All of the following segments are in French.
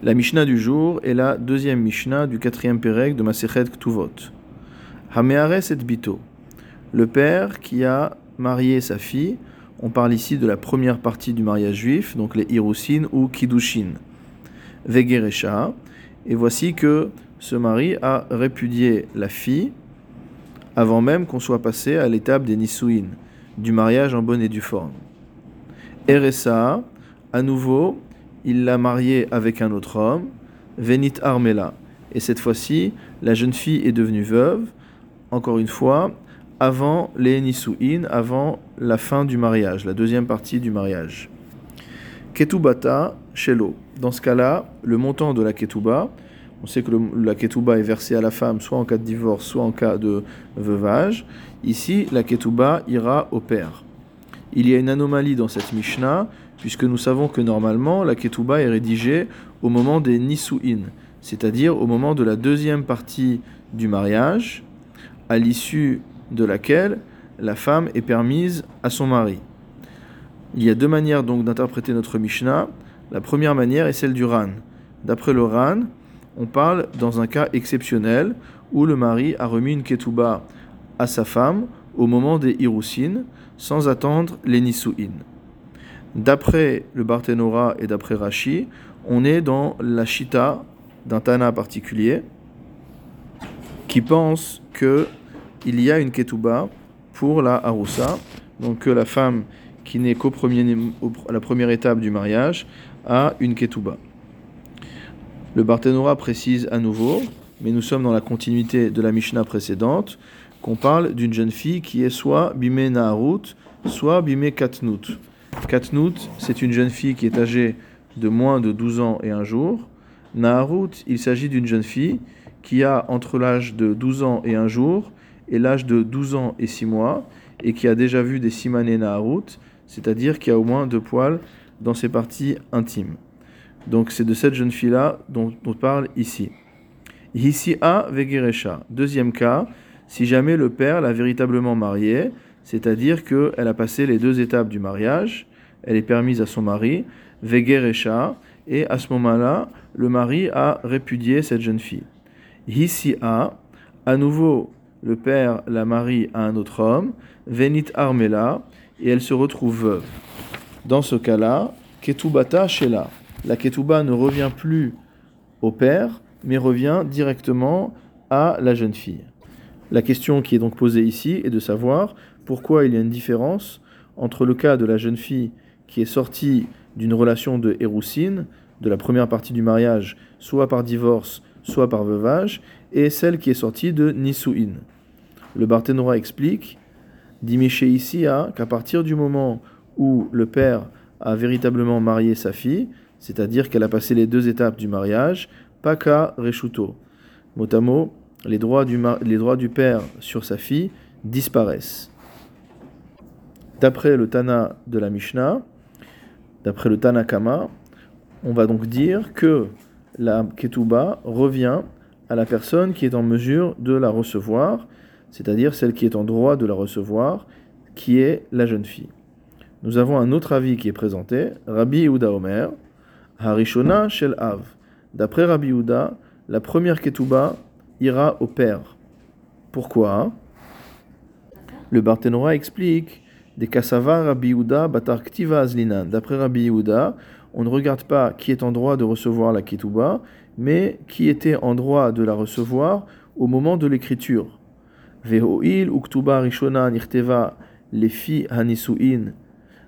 La Mishnah du jour est la deuxième Mishnah du quatrième Pérec de Masechet Ktuvot. Hameares et Bito. Le père qui a marié sa fille, on parle ici de la première partie du mariage juif, donc les Hirusin ou Kiddushin. Vegeresha. Et voici que ce mari a répudié la fille avant même qu'on soit passé à l'étape des Nisuin, du mariage en bonne et due forme. Eresa, à nouveau, il l'a mariée avec un autre homme, Venit Armela. Et cette fois-ci, la jeune fille est devenue veuve, encore une fois, avant les avant la fin du mariage, la deuxième partie du mariage. Ketubata, Shelo. Dans ce cas-là, le montant de la Ketuba, on sait que la Ketuba est versée à la femme soit en cas de divorce, soit en cas de veuvage. Ici, la Ketuba ira au père. Il y a une anomalie dans cette Mishnah, puisque nous savons que normalement, la Ketuba est rédigée au moment des Nisuin, c'est-à-dire au moment de la deuxième partie du mariage, à l'issue de laquelle la femme est permise à son mari. Il y a deux manières donc d'interpréter notre Mishnah. La première manière est celle du Ran. D'après le Ran, on parle dans un cas exceptionnel où le mari a remis une ketouba à sa femme au moment des Hirusin sans attendre les Nisuin. D'après le Barthénora et d'après Rashi, on est dans la Shita d'un Tana particulier qui pense que il y a une ketouba pour la Haroussa, donc que la femme qui n'est qu'au premier, la première étape du mariage a une ketouba. Le Barthénora précise à nouveau, mais nous sommes dans la continuité de la Mishnah précédente, qu'on parle d'une jeune fille qui est soit Bimé Naharut, soit Bimé Katnout. Katnout, c'est une jeune fille qui est âgée de moins de 12 ans et un jour. Naharut, il s'agit d'une jeune fille qui a entre l'âge de 12 ans et un jour et l'âge de 12 ans et 6 mois, et qui a déjà vu des simané Naharut, c'est-à-dire qui a au moins deux poils dans ses parties intimes. Donc c'est de cette jeune fille-là dont on parle ici. Ici A Vegeresha. Deuxième cas, si jamais le père l'a véritablement mariée, c'est-à-dire qu'elle a passé les deux étapes du mariage, elle est permise à son mari, Vegeresha, et à ce moment-là, le mari a répudié cette jeune fille. Ici A, à nouveau, le père la marie à un autre homme, Venit Armela, et elle se retrouve veuve. Dans ce cas-là, Ketubata Shela la ketouba ne revient plus au père, mais revient directement à la jeune fille. La question qui est donc posée ici est de savoir pourquoi il y a une différence entre le cas de la jeune fille qui est sortie d'une relation de Héroussine, de la première partie du mariage, soit par divorce, soit par veuvage, et celle qui est sortie de Nisuin. Le Barthénora explique, dit ici, qu'à partir du moment où le père a véritablement marié sa fille, c'est-à-dire qu'elle a passé les deux étapes du mariage, paka reshuto. Mot les droits, du père sur sa fille disparaissent. D'après le Tana de la Mishnah, d'après le Tanakama, on va donc dire que la ketuba revient à la personne qui est en mesure de la recevoir, c'est-à-dire celle qui est en droit de la recevoir, qui est la jeune fille. Nous avons un autre avis qui est présenté, Rabbi Yehuda Omer, Harishona Shel Av. D'après Rabbi Yehuda, la première ketouba ira au père. Pourquoi? Le Barthénora explique des Kasava Rabbi Yehuda Batar Ktiva Azlinan. D'après Rabbi Yehuda, on ne regarde pas qui est en droit de recevoir la ketouba, mais qui était en droit de la recevoir au moment de l'écriture. Vehoil uktuba rishona nirteva lefi hanisuin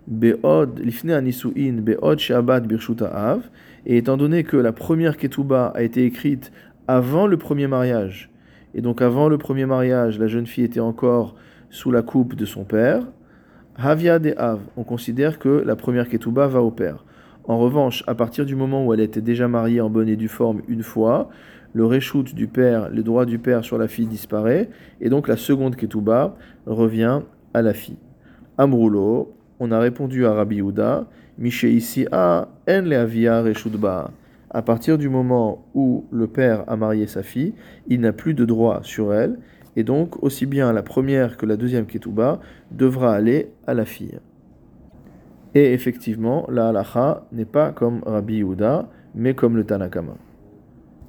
Be'od, lifne anisuin, be'od shabbat birshuta av. Et étant donné que la première ketouba a été écrite avant le premier mariage, et donc avant le premier mariage, la jeune fille était encore sous la coupe de son père, havia de av, on considère que la première ketouba va au père. En revanche, à partir du moment où elle était déjà mariée en bonne et due forme une fois, le reshoot du père, le droit du père sur la fille disparaît, et donc la seconde ketouba revient à la fille. Amroulo, on a répondu à Rabbi Yehuda, ici a en leavia reshudba. À partir du moment où le père a marié sa fille, il n'a plus de droit sur elle, et donc aussi bien la première que la deuxième ketouba devra aller à la fille. Et effectivement, la halacha n'est pas comme Rabbi Yehuda, mais comme le Tanakama.